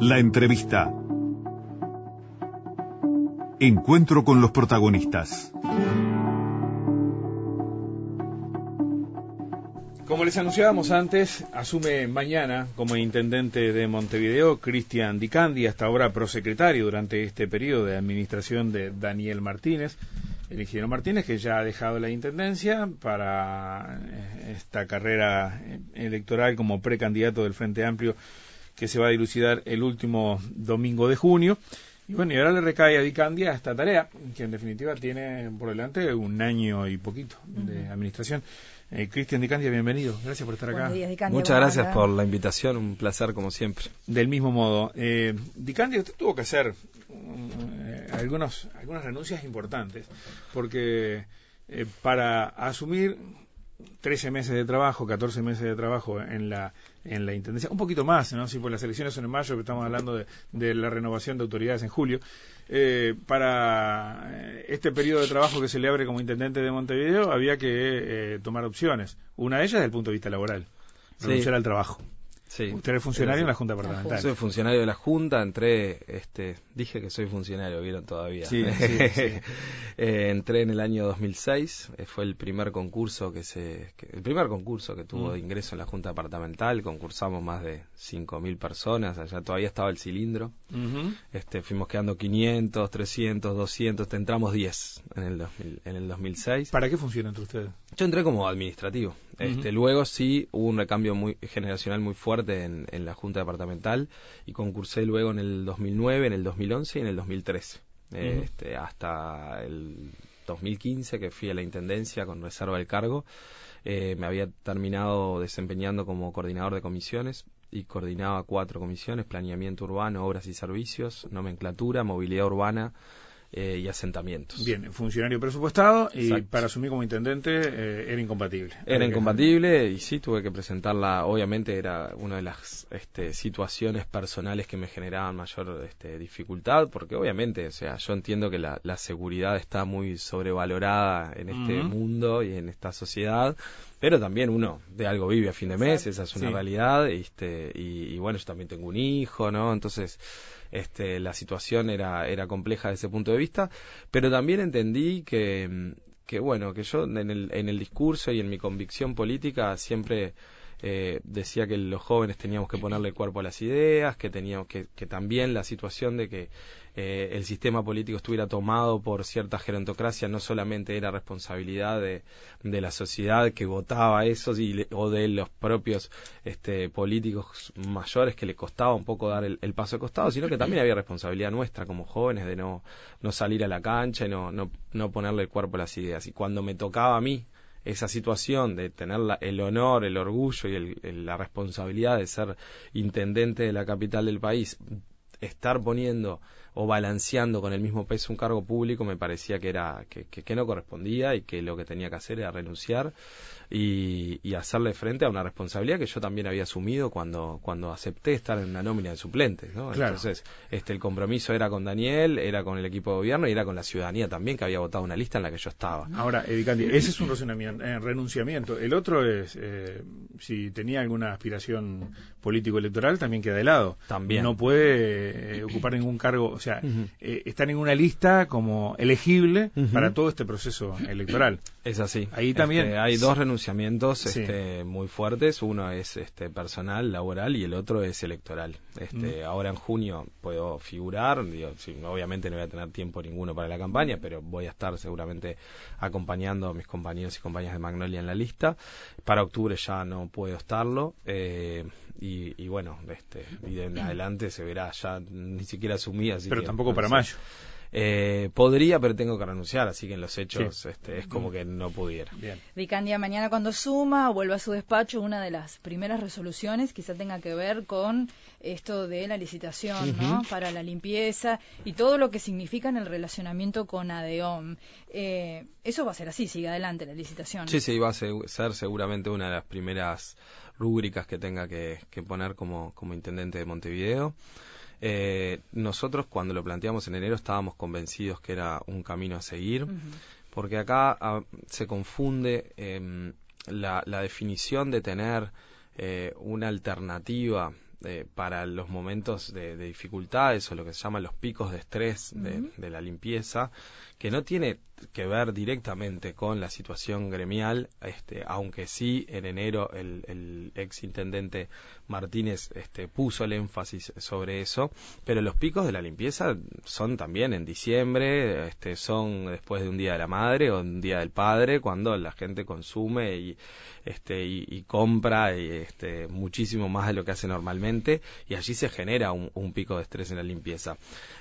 La entrevista. Encuentro con los protagonistas. Como les anunciábamos antes, asume mañana como intendente de Montevideo Cristian Dicandi, hasta ahora prosecretario durante este periodo de administración de Daniel Martínez. El ingeniero Martínez, que ya ha dejado la intendencia para eh, esta carrera electoral como precandidato del Frente Amplio que se va a dilucidar el último domingo de junio. Y bueno, y ahora le recae a Dicandia esta tarea, que en definitiva tiene por delante un año y poquito de administración. Eh, Cristian Dicandia, bienvenido. Gracias por estar acá. Muchas gracias por la invitación, un placer como siempre. Del mismo modo, eh, Dicandia, usted tuvo que hacer eh, algunos, algunas renuncias importantes, porque eh, para asumir 13 meses de trabajo, 14 meses de trabajo en la en la intendencia, un poquito más, ¿no? Si por las elecciones son en mayo, pero estamos hablando de, de, la renovación de autoridades en julio. Eh, para eh, este periodo de trabajo que se le abre como intendente de Montevideo, había que eh, tomar opciones. Una de ellas desde el punto de vista laboral, renunciar al trabajo. Sí. Usted es funcionario en la Junta Departamental. Soy funcionario de la Junta, entré, este, dije que soy funcionario, vieron todavía. Sí, sí, sí. eh, entré en el año 2006, eh, fue el primer concurso que se, que, el primer concurso que tuvo Mm. de ingreso en la Junta Departamental, concursamos más de 5.000 personas, allá todavía estaba el cilindro, Ujú. este, fuimos quedando 500, 300, 200, te entramos 10 en el, 2000, en el 2006. ¿Para qué funciona entre ustedes? Yo entré como administrativo. Este, Luego sí hubo un recambio muy generacional muy fuerte en, en la Junta Departamental y concursé luego en el 2009, en el 2011 y en el 2013. Eh, Ujú. este, hasta el 2015 que fui a la Intendencia con reserva del cargo. Eh, me había terminado desempeñando como coordinador de comisiones y coordinaba cuatro comisiones, planeamiento urbano, obras y servicios, nomenclatura, movilidad urbana eh, y asentamientos. Bien, funcionario presupuestado y Exacto. para asumir como intendente eh, era incompatible. Era incompatible y sí tuve que presentarla. Obviamente era una de las este, situaciones personales que me generaban mayor este, dificultad, porque obviamente, o sea, yo entiendo que la, la seguridad está muy sobrevalorada en este mundo y en esta sociedad, pero también uno de algo vive a fin de mes, esa es una Sí. realidad, este, y, y bueno, yo también tengo un hijo, ¿no? Entonces, este, la situación era, era compleja desde ese punto de vista, pero también entendí que, que bueno, que yo en el, en el discurso y en mi convicción política siempre eh, decía que los jóvenes teníamos que ponerle cuerpo a las ideas, que teníamos que, que también la situación de que eh, el sistema político estuviera tomado por cierta gerontocracia no solamente era responsabilidad de, la sociedad que votaba eso y o de los propios este, políticos mayores que le costaba un poco dar el, el paso de costado, sino que también había responsabilidad nuestra como jóvenes de no, no salir a la cancha y no, no, no ponerle el cuerpo a las ideas. Y cuando me tocaba a mí esa situación de tener la- el honor, el orgullo y el- el- la responsabilidad de ser intendente de la capital del país, estar poniendo o balanceando con el mismo peso un cargo público me parecía que era que, que- que no correspondía y que lo que tenía que hacer era renunciar y, y hacerle frente a una responsabilidad que yo también había asumido cuando cuando acepté estar en una nómina de suplentes ¿no? Claro. entonces este el compromiso era con Daniel era con el equipo de gobierno y era con la ciudadanía también que había votado una lista en la que yo estaba Ahora, Edicandi, ese es un eh, renunciamiento. El otro es, eh, si tenía alguna aspiración político-electoral, también queda de lado. También. No puede eh, ocupar ningún cargo, o sea, eh, está en una lista como elegible para todo este proceso electoral. Es así. Ahí también- Este, hay dos renunciamientos Sí. este, muy fuertes. Uno es este, personal, laboral, y el otro es electoral. Este, Mm. Ahora en junio puedo figurar. Digo, sí, obviamente no voy a tener tiempo ninguno para la campaña, pero voy a estar seguramente acompañando a mis compañeros y compañeras de Magnolia en la lista. Para octubre ya no puedo estarlo. eh, y, y bueno, este, y de en adelante se verá. Ya ni siquiera asumí. Así Pero que tampoco no para sé. mayo. Eh, podría, pero tengo que renunciar, así que en los hechos Sí. este, es como que no pudiera. Bien. Vicandia mañana cuando suma o vuelva a su despacho, una de las primeras resoluciones quizá tenga que ver con esto de la licitación, ¿no? Para la limpieza y todo lo que significa en el relacionamiento con ADEOM. Eh, eso va a ser así, sigue adelante la licitación. Sí, sí, va a se- ser seguramente una de las primeras rúbricas que tenga que, que poner como, como intendente de Montevideo. Eh, nosotros cuando lo planteamos en enero estábamos convencidos que era un camino a seguir, porque acá ah, se confunde em, la, la definición de tener eh, una alternativa eh, para los momentos de, dificultades o lo que se llama los picos de estrés de la limpieza, que no tiene que ver directamente con la situación gremial, este, aunque sí en enero el, el ex intendente Martínez este, puso el énfasis sobre eso, pero los picos de la limpieza son también en diciembre, este, son después de un día de la madre o un día del padre, cuando la gente consume y, este, y, compra y, este, muchísimo más de lo que hace normalmente y allí se genera un, pico de estrés en la limpieza.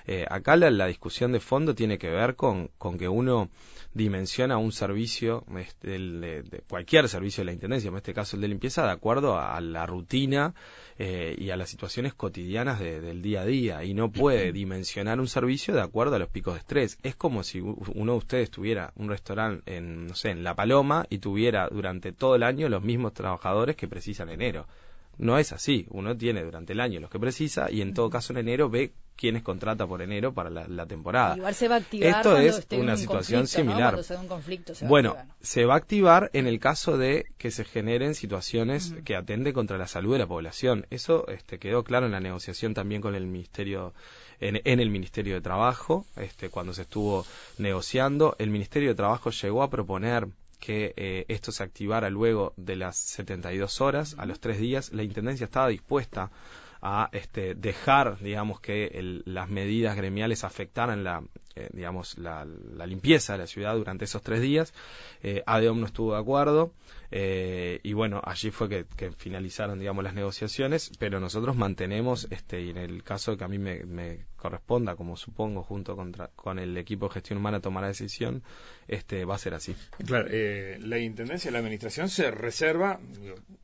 Eh, acá la, la, discusión de fondo tiene que ver con, con que uno dimensiona un servicio, este, de, cualquier servicio de la Intendencia, en este caso el de limpieza, de acuerdo a, la rutina eh, y a las situaciones cotidianas del día a día, y no puede dimensionar un servicio de acuerdo a los picos de estrés. Es como si uno de ustedes tuviera un restaurante en, no sé, en La Paloma y tuviera durante todo el año los mismos trabajadores que precisan enero. No es así. Uno tiene durante el año los que precisa y en todo caso en enero ve quiénes contrata por enero para la, temporada. Igual se va a activar Esto es una situación similar. bueno, se va a activar en el caso de que se generen situaciones que atenden contra la salud de la población. Eso este, quedó claro en la negociación también con el Ministerio en, el Ministerio de Trabajo, este, cuando se estuvo negociando. El Ministerio de Trabajo llegó a proponer que eh, esto se activara luego de las 72 horas, a los tres días, la Intendencia estaba dispuesta a este, dejar, digamos, que las medidas gremiales afectaran la, eh, digamos, la, limpieza de la ciudad durante esos tres días. Eh, no estuvo de acuerdo eh, y bueno, allí fue que, finalizaron, digamos, las negociaciones, pero nosotros mantenemos, este, y en el caso que a mí me, corresponda, como supongo, junto con el equipo de gestión humana tomar la decisión, este, va a ser así. Claro, eh, la Intendencia, la Administración se reserva,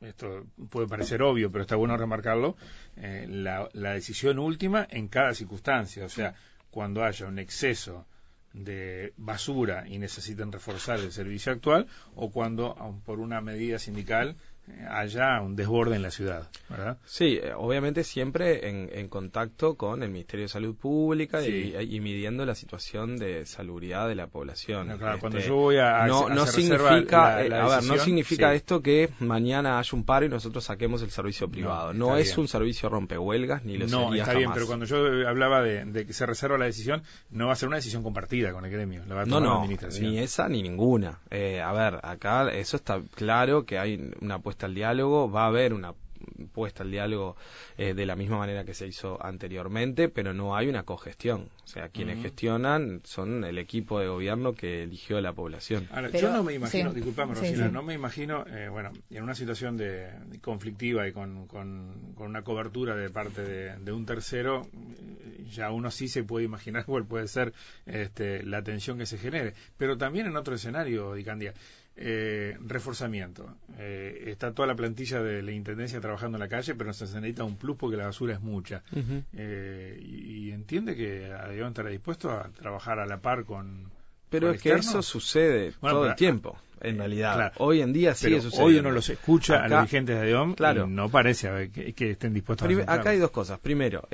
esto puede parecer obvio, pero está bueno remarcarlo, la, la decisión última en cada circunstancia, o sea, cuando haya un exceso de basura y necesiten reforzar el servicio actual o cuando por una medida sindical haya un desborde en la ciudad, ¿verdad? Sí, eh, obviamente siempre en, contacto con el Ministerio de Salud Pública y, midiendo la situación de salubridad de la población. claro, cuando este, yo voy a, no, no significa, eh, a ver, no significa esto que mañana haya un paro y nosotros saquemos el servicio privado. No, es un servicio rompehuelgas ni lo no, está bien, pero cuando yo hablaba de, que se reserva la decisión, no va a ser una decisión compartida con el gremio, la va a tomar no, no, ni esa ni ninguna. Eh, a ver, acá eso está claro que hay una apuesta al diálogo, va a haber una puesta al diálogo eh, de la misma manera que se hizo anteriormente, pero no hay una cogestión. O sea, quienes gestionan son el equipo de gobierno que eligió la población. yo no me imagino, disculpame, no me imagino, eh, bueno, en una situación de, conflictiva y con, con, una cobertura de parte de, un tercero, eh, ya uno sí se puede imaginar cuál puede ser este, la tensión que se genere. Pero también en otro escenario, Dicandia, eh, reforzamiento. Eh, está toda la plantilla de la Intendencia trabajando en la calle, pero se necesita un plus porque la basura es mucha. Eh, y, entiende que deben estará dispuesto a trabajar a la par con... Pero es que eso sucede todo el tiempo, en realidad. Hoy en día sigue sucediendo. Hoy uno los escucha a los dirigentes de ADEOM claro. y no parece que, estén dispuestos a Acá hay dos cosas. Primero,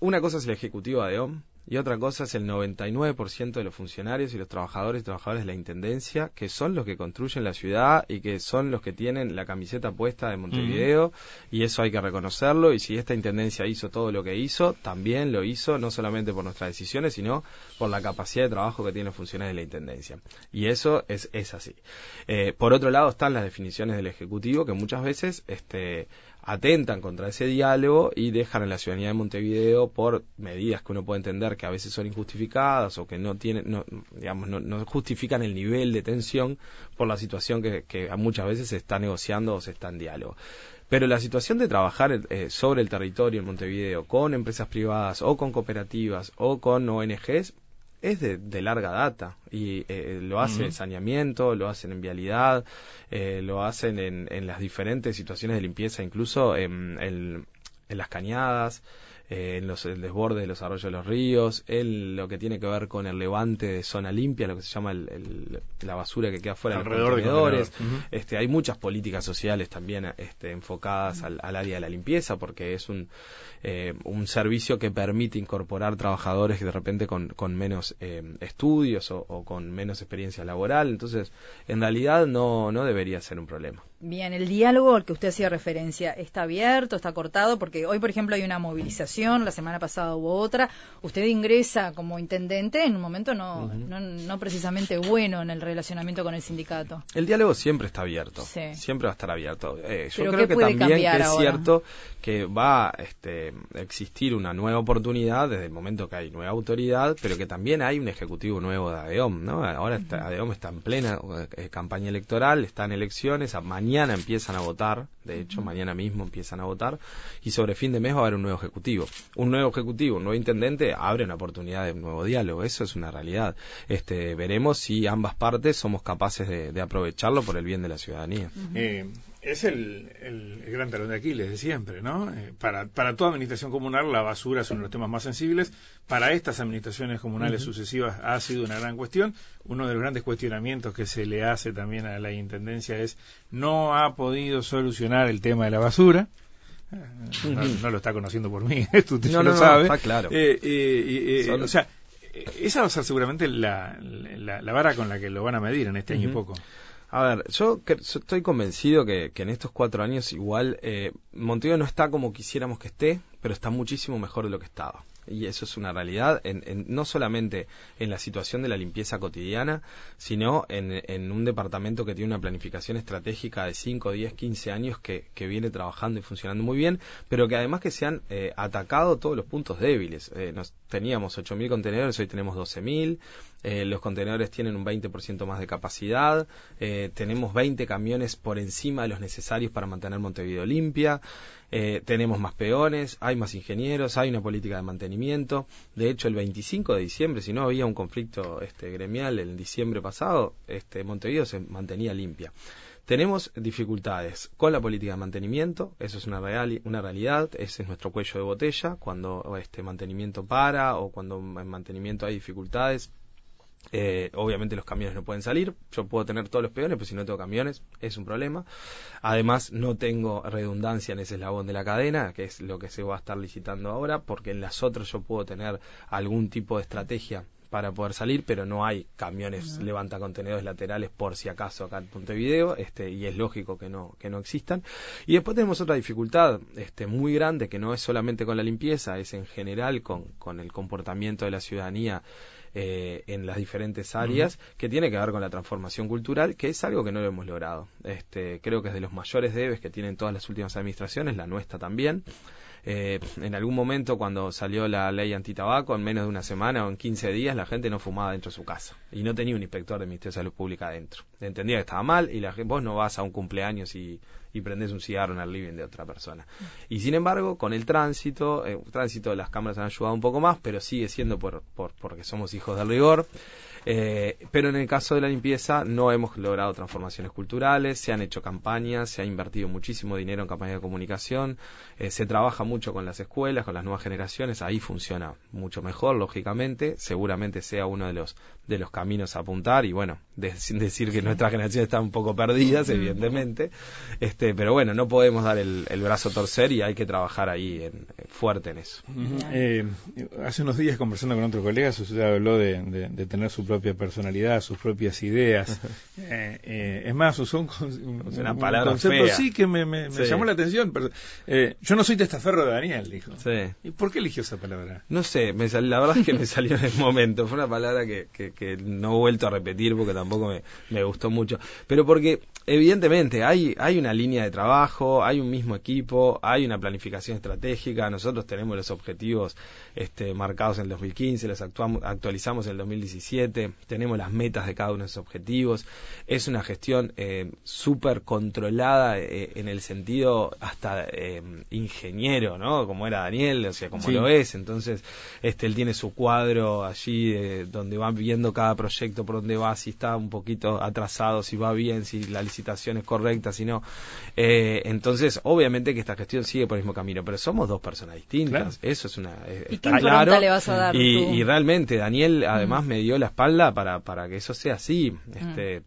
una cosa es el Ejecutivo de ADEOM, y otra cosa es el 99% de los funcionarios y los trabajadores y trabajadores de la Intendencia, que son los que construyen la ciudad y que son los que tienen la camiseta puesta de Montevideo, y eso hay que reconocerlo, y si esta Intendencia hizo todo lo que hizo, también lo hizo no solamente por nuestras decisiones, sino por la capacidad de trabajo que tienen los funcionarios de la Intendencia. Y eso es, es así. Eh, por otro lado están las definiciones del Ejecutivo, que muchas veces este, atentan contra ese diálogo y dejan a la ciudadanía de Montevideo por medidas que uno puede entender que a veces son injustificadas o que no tienen, no, digamos, no, justifican el nivel de tensión por la situación que, muchas veces se está negociando o se está en diálogo. Pero la situación de trabajar eh, sobre el territorio en Montevideo con empresas privadas o con cooperativas o con ONGs es de, larga data y eh, lo hacen en saneamiento, lo hacen en vialidad, eh, lo hacen en, en, las diferentes situaciones de limpieza, incluso en, en, en las cañadas. Eh, en los, el desborde de los arroyos de los ríos, en lo que tiene que ver con el levante de zona limpia, lo que se llama el, la basura que queda fuera de los contenedores. este, hay muchas políticas sociales también este, enfocadas al, área de la limpieza, porque es un, eh, un servicio que permite incorporar trabajadores que de repente con, con menos eh, estudios o, o con menos experiencia laboral. Entonces, en realidad no, no debería ser un problema. Bien, el diálogo al que usted hacía referencia, ¿está abierto, está cortado? Porque hoy, por ejemplo, hay una movilización, la semana pasada hubo otra. Usted ingresa como intendente en un momento no, no, no, precisamente bueno en el relacionamiento con el sindicato. El diálogo siempre está abierto, siempre va a estar abierto. Eh, yo creo que también es cierto que va a este, existir una nueva oportunidad desde el momento que hay nueva autoridad, pero que también hay un ejecutivo nuevo de ADEOM. ¿no? Ahora está, ADEOM está en plena eh, campaña electoral, está en elecciones, a mañana mañana empiezan a votar, de hecho mañana mismo empiezan a votar, y sobre fin de mes va a haber un nuevo ejecutivo. Un nuevo ejecutivo, un nuevo intendente abre una oportunidad de un nuevo diálogo, eso es una realidad. Este, veremos si ambas partes somos capaces de, aprovecharlo por el bien de la ciudadanía es el, el, gran talón de Aquiles de siempre, ¿no? Eh, para, para toda administración comunal la basura es uno de los temas más sensibles. Para estas administraciones comunales sucesivas ha sido una gran cuestión. Uno de los grandes cuestionamientos que se le hace también a la Intendencia es no ha podido solucionar el tema de la basura. Eh, no, lo está conociendo por mí, esto usted no, lo sabe. está claro. Eh, o sea, esa va a ser seguramente la, la, la, vara con la que lo van a medir en este año y poco. A ver, yo, estoy convencido que, en estos cuatro años igual eh, Montevideo no está como quisiéramos que esté, pero está muchísimo mejor de lo que estaba y eso es una realidad, en, no solamente en la situación de la limpieza cotidiana, sino en, un departamento que tiene una planificación estratégica de 5, 10, 15 años que, viene trabajando y funcionando muy bien, pero que además que se han eh, atacado todos los puntos débiles. Eh, nos, teníamos 8.000 contenedores, hoy tenemos 12.000, eh, los contenedores tienen un 20% más de capacidad, eh, tenemos 20 camiones por encima de los necesarios para mantener Montevideo limpia. Eh, tenemos más peones, hay más ingenieros, hay una política de mantenimiento. De hecho, el 25 de diciembre, si no había un conflicto este, gremial en diciembre pasado, este, Montevideo se mantenía limpia. Tenemos dificultades con la política de mantenimiento, eso es una, real, una realidad, ese es nuestro cuello de botella, cuando este mantenimiento para o cuando en mantenimiento hay dificultades, eh, obviamente los camiones no pueden salir. Yo puedo tener todos los peones, pero si no tengo camiones es un problema. Además, no tengo redundancia en ese eslabón de la cadena, que es lo que se va a estar licitando ahora, porque en las otras yo puedo tener algún tipo de estrategia para poder salir, pero no hay camiones levanta contenedores laterales por si acaso acá en Montevideo, este, y es lógico que no, que no existan. Y después tenemos otra dificultad este, muy grande, que no es solamente con la limpieza, es en general con, con el comportamiento de la ciudadanía eh, en las diferentes áreas, que tiene que ver con la transformación cultural, que es algo que no lo hemos logrado. Este, creo que es de los mayores debes que tienen todas las últimas administraciones, la nuestra también. Eh, en algún momento cuando salió la ley antitabaco, en menos de una semana o en 15 días, la gente no fumaba dentro de su casa y no tenía un inspector de Ministerio de Salud Pública adentro. Entendía que estaba mal y la, vos no vas a un cumpleaños y, y prendes un cigarro en el living de otra persona. Y sin embargo, con el tránsito, eh, tránsito de las cámaras han ayudado un poco más, pero sigue siendo por, por porque somos hijos del rigor. Eh, pero en el caso de la limpieza no hemos logrado transformaciones culturales, se han hecho campañas, se ha invertido muchísimo dinero en campañas de comunicación, eh, se trabaja mucho con las escuelas, con las nuevas generaciones, ahí funciona mucho mejor, lógicamente, seguramente sea uno de los de los caminos a apuntar y bueno, sin decir que nuestra generación está un poco perdidas, evidentemente, este, pero bueno, no podemos dar el, brazo a torcer y hay que trabajar ahí en, fuerte en eso. Eh, hace unos días conversando con otro colega, usted habló de, de tener su propia personalidad, sus propias ideas. Eh, eh, es más, usó un, una palabra concepto sí que me, llamó la atención. Pero, eh, yo no soy testaferro de Daniel, dijo. ¿Y por qué eligió esa palabra? No sé, me la verdad es que me salió en el momento. Fue una palabra que, que, no he vuelto a repetir porque tampoco me, me gustó mucho. Pero porque evidentemente hay, hay una línea de trabajo, hay un mismo equipo, hay una planificación estratégica, nosotros tenemos los objetivos este, marcados en el 2015, los actuamos, actualizamos en el 2017, tenemos las metas de cada uno de esos objetivos, es una gestión eh, súper controlada eh, en el sentido hasta eh, ingeniero, ¿no? Como era Daniel, o sea, como lo es, entonces este, él tiene su cuadro allí donde va viendo cada proyecto por dónde va, si está un poquito atrasado, si va bien, si la licitación es correcta, si no. entonces, obviamente que esta gestión sigue por el mismo camino, pero somos dos personas distintas, eso es una y, realmente Daniel además me dio la espalda para, para que eso sea así. Este,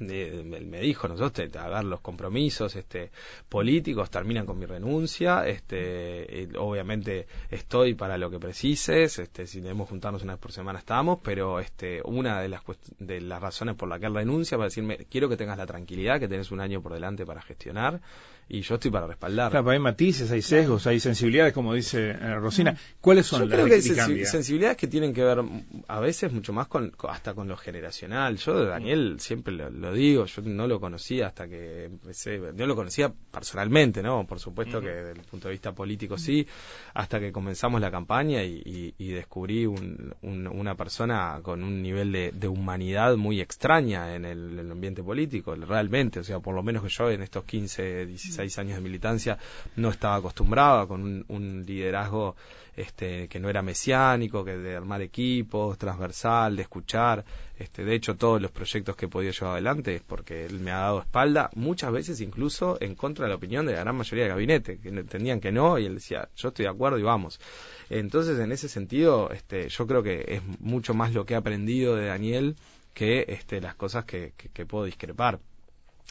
él me dijo, nosotros, a ver, los compromisos este, políticos terminan con mi renuncia, este, obviamente estoy para lo que precises, este, si debemos juntarnos una vez por semana estamos, pero este, una de las, de las razones por la que él renuncia para decirme, quiero que tengas la tranquilidad, que tenés un año por delante para gestionar, y yo estoy para respaldar. Claro, hay matices, hay sesgos, hay sensibilidades, como dice eh, Rosina. ¿Cuáles son yo las creo que hay sensibilidades que tienen que ver a veces mucho más con hasta con lo generacional. Yo de Daniel siempre lo, digo, yo no lo conocía hasta que empecé, no lo conocía personalmente, ¿no? Por supuesto que desde el punto de vista político sí, hasta que comenzamos la campaña y, descubrí una persona con un nivel de, humanidad muy extraña en el, el ambiente político, realmente, o sea, por lo menos que yo en estos 15, 16 años de militancia no estaba acostumbrado con un, liderazgo este, que no era mesiánico, que de armar equipos, transversal, de escuchar. Este, de hecho, todos los proyectos que he podido llevar adelante es porque él me ha dado espalda, muchas veces incluso en contra de la opinión de la gran mayoría del gabinete, que entendían que no, y él decía, yo estoy de acuerdo y vamos. Entonces, en ese sentido, este, yo creo que es mucho más lo que he aprendido de Daniel que este, las cosas que puedo discrepar.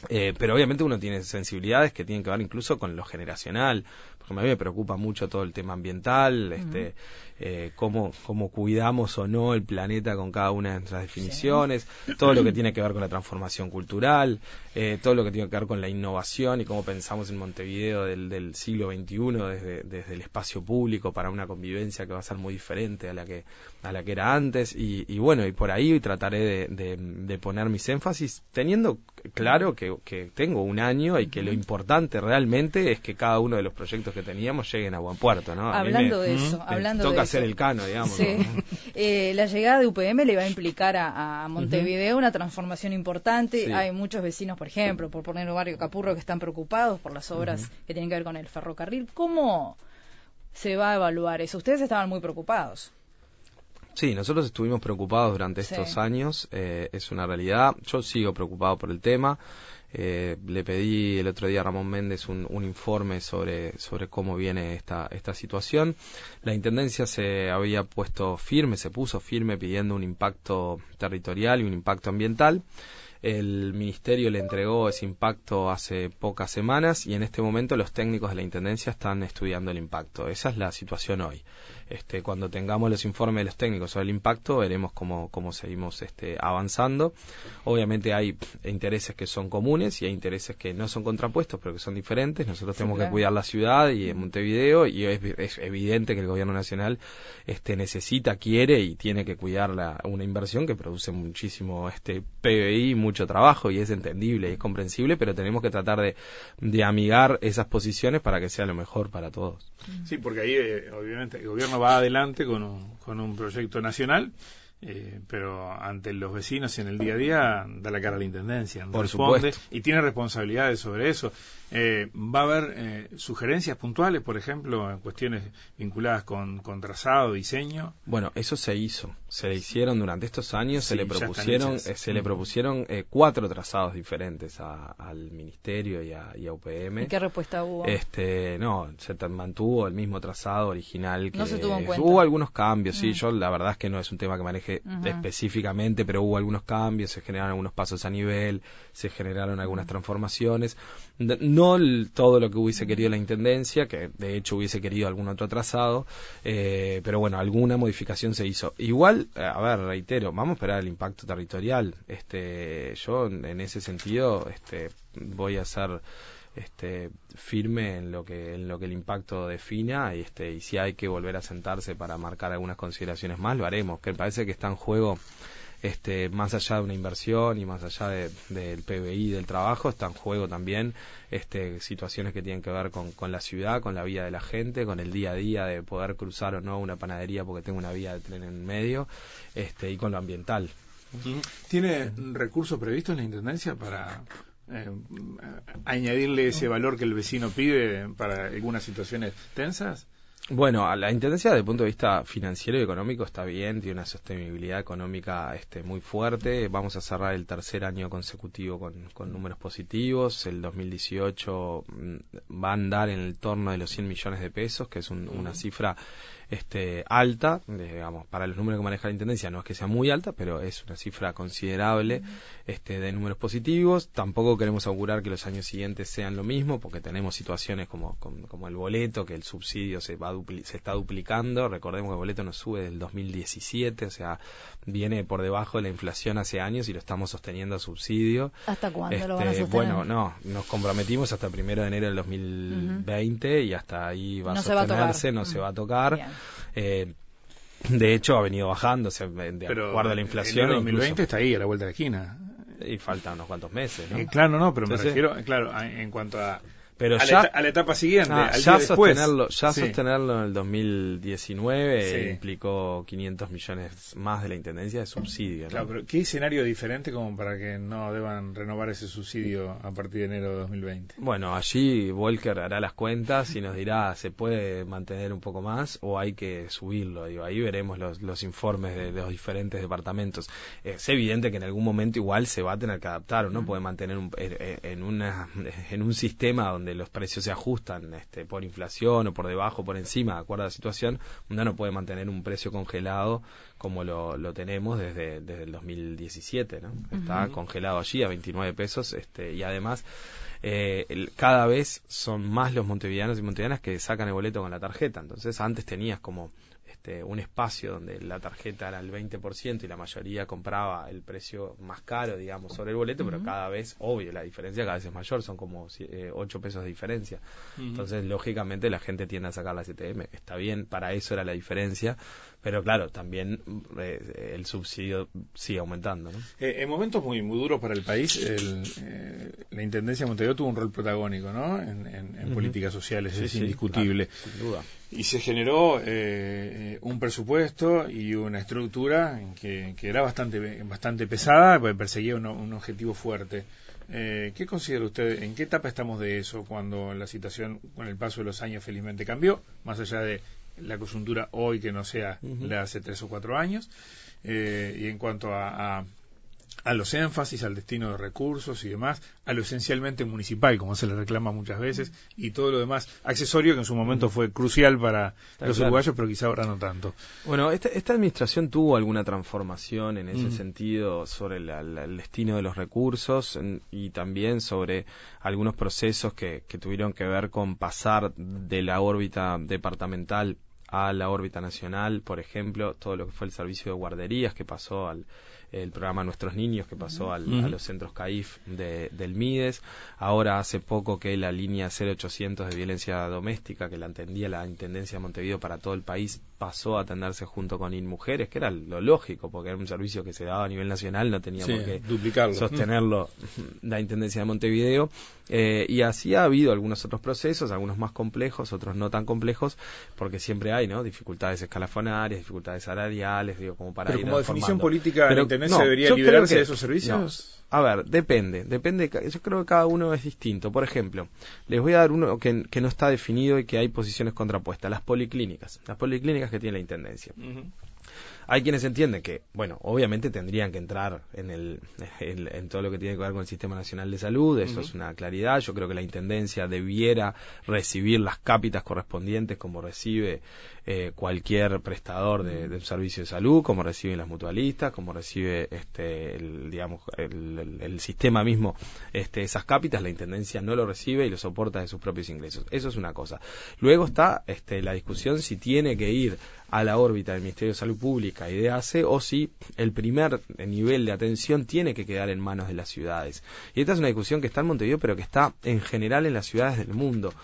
Eh, pero obviamente uno tiene sensibilidades que tienen que ver incluso con lo generacional, porque a mí me preocupa mucho todo el tema ambiental, este, eh, cómo, cómo cuidamos o no el planeta con cada una de nuestras definiciones, todo lo que tiene que ver con la transformación cultural, eh, todo lo que tiene que ver con la innovación y cómo pensamos en Montevideo del, del siglo XXI desde, desde el espacio público para una convivencia que va a ser muy diferente a la que, a la que era antes. Y, bueno, y por ahí trataré de, de, poner mis énfasis teniendo claro que, que tengo un año y que lo importante realmente es que cada uno de los proyectos que teníamos lleguen a buen puerto. ¿no? hablando de eso, hablando de el cano, digamos. Eh, la llegada de UPM le va a implicar a, Montevideo una transformación importante. Hay muchos vecinos, por ejemplo, por poner el barrio Capurro, que están preocupados por las obras que tienen que ver con el ferrocarril. ¿Cómo se va a evaluar eso? Ustedes estaban muy preocupados. Sí, nosotros estuvimos preocupados durante estos años, eh, es una realidad. Yo sigo preocupado por el tema. Eh, le pedí el otro día a Ramón Méndez un, informe sobre, sobre cómo viene esta, esta situación. La Intendencia se había puesto firme, se puso firme pidiendo un impacto territorial y un impacto ambiental. El Ministerio le entregó ese impacto hace pocas semanas y en este momento los técnicos de la Intendencia están estudiando el impacto. Esa es la situación hoy. Este, cuando tengamos los informes de los técnicos sobre el impacto, veremos cómo, cómo seguimos este, avanzando. Obviamente hay intereses que son comunes y hay intereses que no son contrapuestos, pero que son diferentes. Nosotros tenemos que cuidar la ciudad y en Montevideo y es, evidente que el gobierno nacional este, necesita, quiere y tiene que cuidar la, una inversión que produce muchísimo este, PBI, mucho trabajo y es entendible y es comprensible, pero tenemos que tratar de, de amigar esas posiciones para que sea lo mejor para todos. Sí, porque ahí eh, obviamente el gobierno va adelante con un, con un proyecto nacional, eh, pero ante los vecinos y en el día a día da la cara a la intendencia, Por responde y tiene responsabilidades sobre eso. Eh, ¿Va a haber eh, sugerencias puntuales, por ejemplo, en cuestiones vinculadas con, con, trazado, diseño? Bueno, eso se hizo. Se le hicieron durante estos años, se le propusieron, eh, se le propusieron cuatro trazados diferentes al Ministerio y a, y a, UPM. ¿Y qué respuesta hubo? Este, no, se mantuvo el mismo trazado original. Que, no se tuvo en cuenta. Hubo algunos cambios, sí. Mm. Yo la verdad es que no es un tema que maneje específicamente, pero hubo algunos cambios, se generaron algunos pasos a nivel, se generaron algunas transformaciones. No todo lo que hubiese querido la Intendencia, que de hecho hubiese querido algún otro trazado, eh, pero bueno, alguna modificación se hizo. Igual, eh, a ver, reitero, vamos a esperar el impacto territorial. Este, yo en ese sentido este, voy a ser este, firme en lo que en lo que el impacto defina y este y si hay que volver a sentarse para marcar algunas consideraciones más lo haremos que parece que está en juego este, más allá de una inversión y más allá del PBI del trabajo, está en juego también este, situaciones que tienen que ver con, con, la ciudad, con la vida de la gente, con el día a día de poder cruzar o no una panadería porque tengo una vía de tren en medio, este, y con lo ambiental. ¿Tiene recursos previstos en la Intendencia para eh, añadirle ese valor que el vecino pide para algunas situaciones tensas? Bueno, la Intendencia desde el punto de vista financiero y económico está bien, tiene una sostenibilidad económica este, muy fuerte. Vamos a cerrar el tercer año consecutivo con, números positivos. El 2018 mm, va a andar en el torno de los 100 millones de pesos, que es una cifra este, alta, digamos, para los números que maneja la Intendencia no es que sea muy alta, pero es una cifra considerable este, de números positivos. Tampoco queremos augurar que los años siguientes sean lo mismo, porque tenemos situaciones como, como, el boleto, que el subsidio se, va se está duplicando. Recordemos que el boleto nos sube del 2017, o sea, viene por debajo de la inflación hace años y lo estamos sosteniendo a subsidio. ¿Hasta cuándo lo van a este, sostener? Bueno, no, nos comprometimos hasta el primero de enero del 2020 y hasta ahí va a sostenerse, no se va a tocar. Eh, de hecho, ha venido bajando, o sea, de acuerdo a la inflación. El 2020 está ahí, a la vuelta de la esquina. Y faltan unos cuantos meses, ¿no? Eh, claro, no, pero me refiero, claro, en cuanto a pero a, ya, la etapa siguiente, ah, ya sostenerlo, ya sostenerlo en el 2019 implicó 500 millones más de la intendencia de subsidio. Claro, pero ¿qué escenario diferente como para que no deban renovar ese subsidio a partir de enero de 2020? Bueno, allí Volker hará las cuentas y nos dirá se puede mantener un poco más o hay que subirlo. Digo, ahí veremos los, los informes de, los diferentes departamentos. Es evidente que en algún momento igual se va a tener que adaptar, o no puede mantener un, en, una, en un sistema donde los precios se ajustan este, por inflación o por debajo, por encima, de acuerdo a la situación, uno no puede mantener un precio congelado como lo, lo tenemos desde, desde el 2017, ¿no? Está congelado allí a 29 pesos este, y además eh, cada vez son más los montevideanos y montevideanas que sacan el boleto con la tarjeta. Entonces antes tenías como este, un espacio donde la tarjeta era el 20% y la mayoría compraba el precio más caro, digamos, sobre el boleto, pero cada vez, obvio, la diferencia cada vez es mayor, son como 8 eh, pesos de diferencia. Entonces, lógicamente, la gente tiende a sacar la STM. Está bien, para eso era la diferencia, pero claro, también eh, el subsidio sigue aumentando. ¿no? Eh, en momentos muy, muy duros para el país, eh, la Intendencia de Montevideo tuvo un rol protagónico ¿no? en, políticas sociales, es indiscutible. sin duda. Y se generó un presupuesto y una estructura que, que era bastante, bastante pesada, perseguía un, un objetivo fuerte. ¿Qué considera usted? ¿En qué etapa estamos de eso cuando la situación con el paso de los años felizmente cambió? Más allá de la coyuntura hoy que no sea la de hace tres o cuatro años. Eh, y en cuanto a, a, los énfasis, al destino de recursos y demás, a lo esencialmente municipal, como se le reclama muchas veces, y todo lo demás. Accesorio que en su momento fue crucial para los uruguayos, pero quizá ahora no tanto. Bueno, esta, esta administración tuvo alguna transformación en ese sentido sobre el destino de los recursos y también sobre algunos procesos que, que tuvieron que ver con pasar de la órbita departamental a la órbita nacional, por ejemplo, todo lo que fue el servicio de guarderías que pasó al el programa Nuestros Niños que pasó al, a los centros CAIF de, del MIDES, ahora hace poco que la línea 0800 de violencia doméstica, que la entendía la Intendencia de Montevideo para todo el país, pasó a atenderse junto con InMujeres, que era lo lógico, porque era un servicio que se daba a nivel nacional, no teníamos que sostenerlo la Intendencia de Montevideo. Eh, y así ha habido algunos otros procesos, algunos más complejos, otros no tan complejos, porque siempre hay ¿no? dificultades escalafonarias, dificultades salariales, digo, como para Pero como definición política, Pero, ¿la Intendencia debería liberarse de esos servicios? A ver, depende, depende, yo creo que cada uno es distinto. Por ejemplo, les voy a dar uno que, no está definido y que hay posiciones contrapuestas, las policlínicas, las policlínicas que tiene la Intendencia. Hay quienes entienden que, bueno, obviamente tendrían que entrar en, el, en, todo lo que tiene que ver con el Sistema Nacional de Salud, eso es una claridad. Yo creo que la Intendencia debiera recibir las cápitas correspondientes como recibe eh, cualquier prestador de, un servicio de salud, como reciben las mutualistas, como recibe este, el, digamos, el, sistema mismo este, esas cápitas, la Intendencia no lo recibe y lo soporta de sus propios ingresos. Eso es una cosa. Luego está este, la discusión si tiene que ir a la órbita del Ministerio de Salud Pública y de ACE o si el primer nivel de atención tiene que quedar en manos de las ciudades. Y esta es una discusión que está en Montevideo, pero que está en general en las ciudades del mundo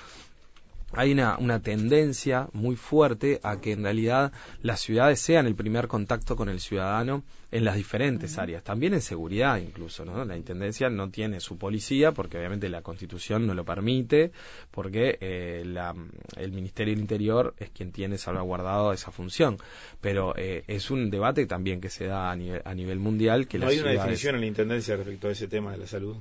hay una, una, tendencia muy fuerte a que en realidad las ciudades sean el primer contacto con el ciudadano en las diferentes áreas, también en seguridad incluso, ¿no? La Intendencia no tiene su policía porque obviamente la Constitución no lo permite, porque eh, la, el Ministerio del Interior es quien tiene salvaguardado esa función, pero eh, es un debate también que se da a nivel, a nivel mundial que ¿No hay una definición en la Intendencia respecto a ese tema de la salud?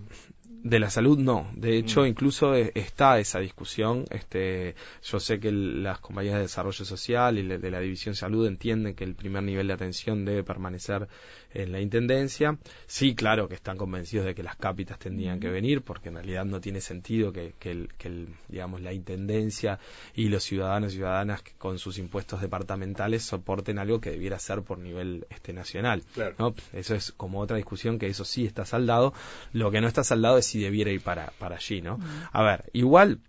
De la salud no, de hecho Mm. incluso eh, está esa discusión. Este, yo sé que el- las compañías de desarrollo social y le- de la división salud entienden que el primer nivel de atención debe permanecer en la intendencia. Sí, claro que están convencidos de que las cápitas tendrían que venir, porque en realidad no tiene sentido que, que el, que el, digamos la intendencia y los ciudadanos y ciudadanas que con sus impuestos departamentales soporten algo que debiera ser por nivel este nacional. Claro. ¿no? Eso es como otra discusión que eso sí está saldado. Lo que no está saldado es si debiera ir para, para allí, ¿no? A ver, igual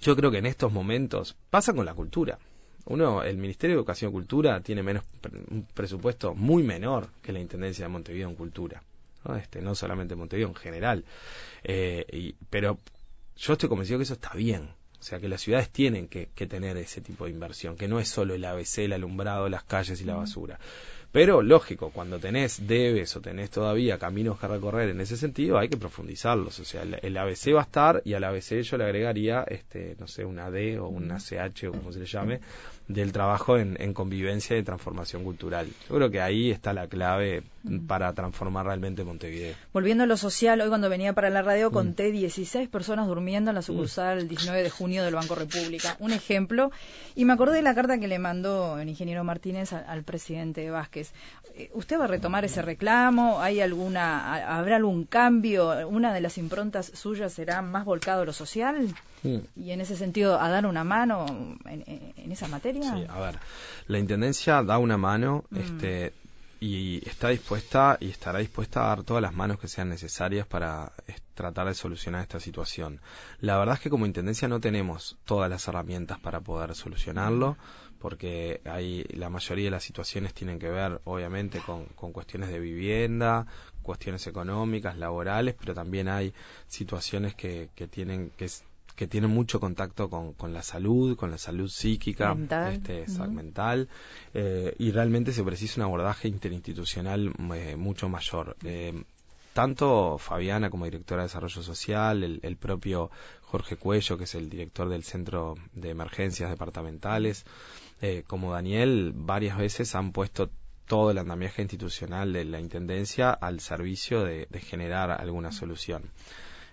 yo creo que en estos momentos pasa con la cultura. Uno, el Ministerio de Educación y Cultura tiene menos pre- un presupuesto muy menor que la Intendencia de Montevideo en cultura. ¿no? Este, no solamente en Montevideo, en general. Eh, y- pero yo estoy convencido que eso está bien. O sea, que las ciudades tienen que, que tener ese tipo de inversión, que no es solo el ABC, el alumbrado, las calles y la basura. Pero, lógico, cuando tenés debes o tenés todavía caminos que recorrer en ese sentido, hay que profundizarlos. O sea, el, el ABC va a estar y al ABC yo le agregaría, este, no sé, una D o una CH o como se le llame, del trabajo en, en convivencia y transformación cultural. Yo creo que ahí está la clave para transformar realmente Montevideo. Volviendo a lo social, hoy cuando venía para la radio Mm. conté 16 personas durmiendo en la sucursal el 19 de junio del Banco República. Un ejemplo. Y me acordé de la carta que le mandó el ingeniero Martínez a- al presidente Vázquez. Eh, ¿Usted va a retomar ese reclamo? ¿Hay alguna, ¿Habrá algún cambio? ¿Una de las improntas suyas será más volcado a lo social? Mm. Y en ese sentido, a dar una mano en, en- en esa materia. Sí, a ver, la Intendencia da una mano Mm. este, y está dispuesta y estará dispuesta a dar todas las manos que sean necesarias para tratar de solucionar esta situación. La verdad es que como Intendencia no tenemos todas las herramientas para poder solucionarlo porque hay la mayoría de las situaciones tienen que ver obviamente con, con cuestiones de vivienda, cuestiones económicas, laborales, pero también hay situaciones que, que tienen que que tienen mucho contacto con, con la salud, con la salud psíquica, Mental. este, mental, eh, y realmente se precisa un abordaje interinstitucional eh, mucho mayor. Eh, tanto Fabiana como directora de Desarrollo Social, el, el propio Jorge Cuello, que es el director del Centro de Emergencias Departamentales, como Daniel, varias veces han puesto todo el andamiaje institucional de la Intendencia al servicio de, de generar alguna solución.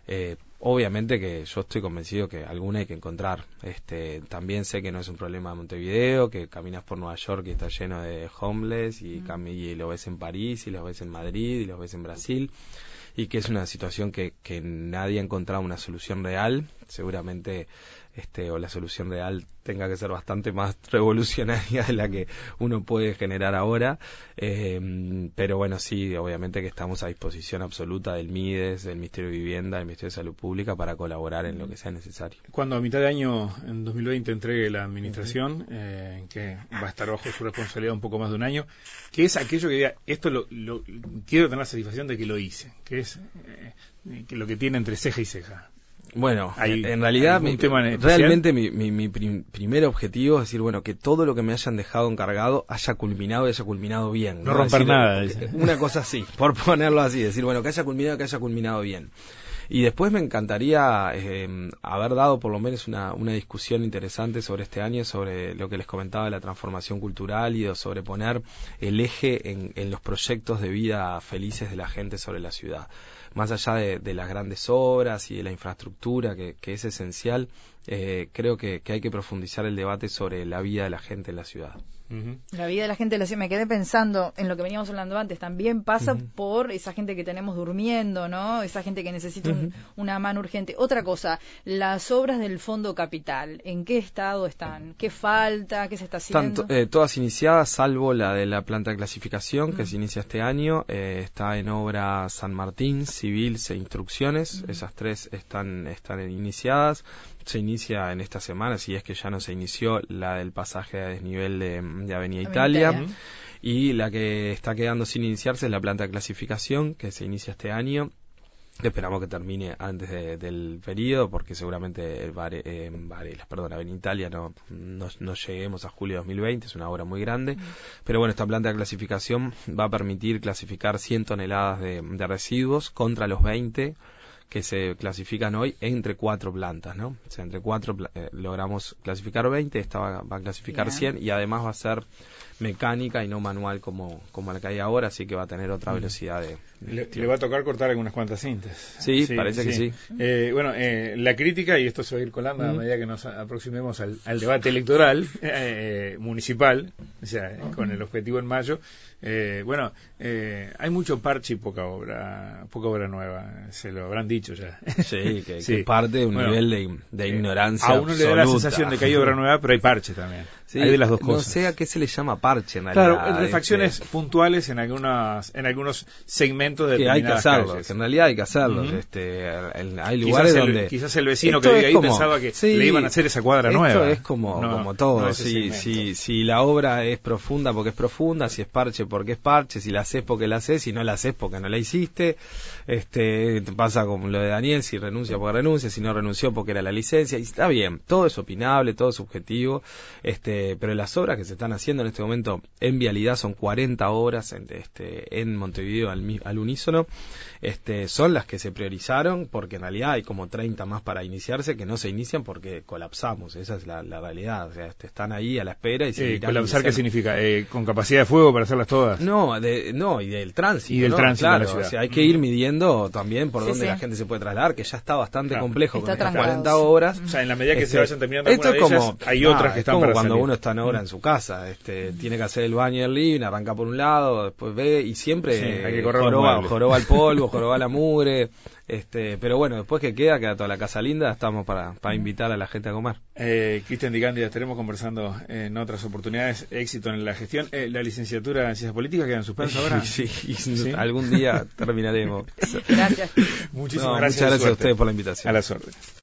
Eh, obviamente que yo estoy convencido que alguna hay que encontrar. Este, también sé que no es un problema de Montevideo, que caminas por Nueva York y está lleno de homeless y, cami- y lo ves en París y los ves en Madrid y los ves en Brasil y que es una situación que, que nadie ha encontrado una solución real. Seguramente este, o la solución real tenga que ser bastante más revolucionaria de la que uno puede generar ahora. Eh, pero bueno, sí, obviamente que estamos a disposición absoluta del MIDES, del Ministerio de Vivienda, del Ministerio de Salud Pública para colaborar en lo que sea necesario. Cuando a mitad de año, en 2020, entregue la administración, eh, que va a estar bajo su responsabilidad un poco más de un año, que es aquello que diga, esto lo, lo- quiero tener la satisfacción de que lo hice, que es eh, que lo que tiene entre ceja y ceja. Bueno, Hay- en realidad mi- en realmente mi, mi- mi prim- primer objetivo es decir, bueno, que todo lo que me hayan dejado encargado haya culminado y haya culminado bien. No romper Decir, nada. Una cosa así, por ponerlo así, decir, bueno, que haya culminado, que haya culminado bien. Y después me encantaría eh, haber dado por lo menos una, una discusión interesante sobre este año, sobre lo que les comentaba de la transformación cultural y de sobre poner el eje en, en los proyectos de vida felices de la gente sobre la ciudad. Más allá de, las grandes obras y de la infraestructura, que, que es esencial, eh, creo que, que hay que profundizar el debate sobre la vida de la gente en la ciudad. La vida de la gente de la ciudad, me quedé pensando en lo que veníamos hablando antes, también pasa por esa gente que tenemos durmiendo, ¿no? Esa gente que necesita un- una mano urgente. Otra cosa, las obras del Fondo Capital, ¿en qué estado están? ¿Qué falta? ¿Qué se está haciendo? Tanto, eh, todas iniciadas, salvo la de la planta de clasificación que se inicia este año. eh, está en obra San Martín, Civils e Instrucciones. Esas tres están, están iniciadas. Se inicia en esta semana, si es que ya no se inició, la del pasaje a desnivel de, de Avenida Avenida Italia. Italia. Y la que está quedando sin iniciarse es la planta de clasificación que se inicia este año. Esperamos que termine antes de- del periodo, porque seguramente Vare- eh, Varela, perdón, en Italia no, no, no lleguemos a julio de 2020, es una obra muy grande. Pero bueno, esta planta de clasificación va a permitir clasificar 100 toneladas de, de residuos contra los 20 que se clasifican hoy entre cuatro plantas, ¿no? O sea, entre cuatro eh, logramos clasificar 20, esta va, a clasificar 100 y además va a ser mecánica y no manual como, como la que hay ahora, así que va a tener otra mm. velocidad de... le, va a tocar cortar algunas cuantas cintas. Sí, parece que sí. Eh, bueno, eh, la crítica, y esto se va a ir colando a mm. medida que nos aproximemos al, debate electoral eh, municipal, o sea, con el objetivo en mayo, eh, bueno, eh, hay mucho parche y poca obra, poca obra nueva, se lo habrán dicho ya. Sí, que, parte de un nivel de, ignorancia. A uno le da la sensación de que hay obra nueva, pero hay parche también. hay de las dos cosas. No sé a qué se le llama parche en realidad. Claro, refacciones este, puntuales en algunas, en algunos segmentos de que hay que hacerlos, en realidad hay que hacerlos. este, hay lugares quizás donde el, quizás el vecino que vive ahí pensaba que le iban a hacer esa cuadra esto nueva. es como, como todo. si, si, si la obra es profunda porque es profunda, si es parche porque es parche, si la haces porque la haces, si no la haces porque no la hiciste. Este, pasa como lo de Daniel, si renuncia porque renuncia, si no renunció porque era la licencia, y está bien, todo es opinable, todo es subjetivo, este, pero las obras que se están haciendo en este momento en vialidad son 40 horas en, este, en Montevideo al, al unísono, este, son las que se priorizaron porque en realidad hay como 30 más para iniciarse que no se inician porque colapsamos, esa es la, realidad, o sea, este, están ahí a la espera y se eh, ¿Colapsar qué significa? Eh, ¿Con capacidad de fuego para hacerlas todas? No, no, y del tránsito. Y del tránsito de la ciudad. O sea, hay que ir midiendo también por dónde la gente se puede trasladar, que ya está bastante complejo con estas 40 horas. O sea, en la medida que se este, vayan terminando esto es como, hay otras que están como cuando uno está en obra en su casa, este, tiene que hacer el baño y el living, arranca por un lado, después ve y siempre hay que correr joroba, joroba el polvo, joroba la mugre, este, pero bueno, después que queda, queda toda la casa linda, estamos para, para invitar a la gente a comer. Eh, Cristian Digandia, estaremos conversando en otras oportunidades. Éxito en la gestión. Eh, la licenciatura en Ciencias Políticas queda en suspenso ahora. Sí, sí, algún día terminaremos. Gracias. Muchísimas gracias. Muchas gracias a ustedes por la invitación. A las órdenes.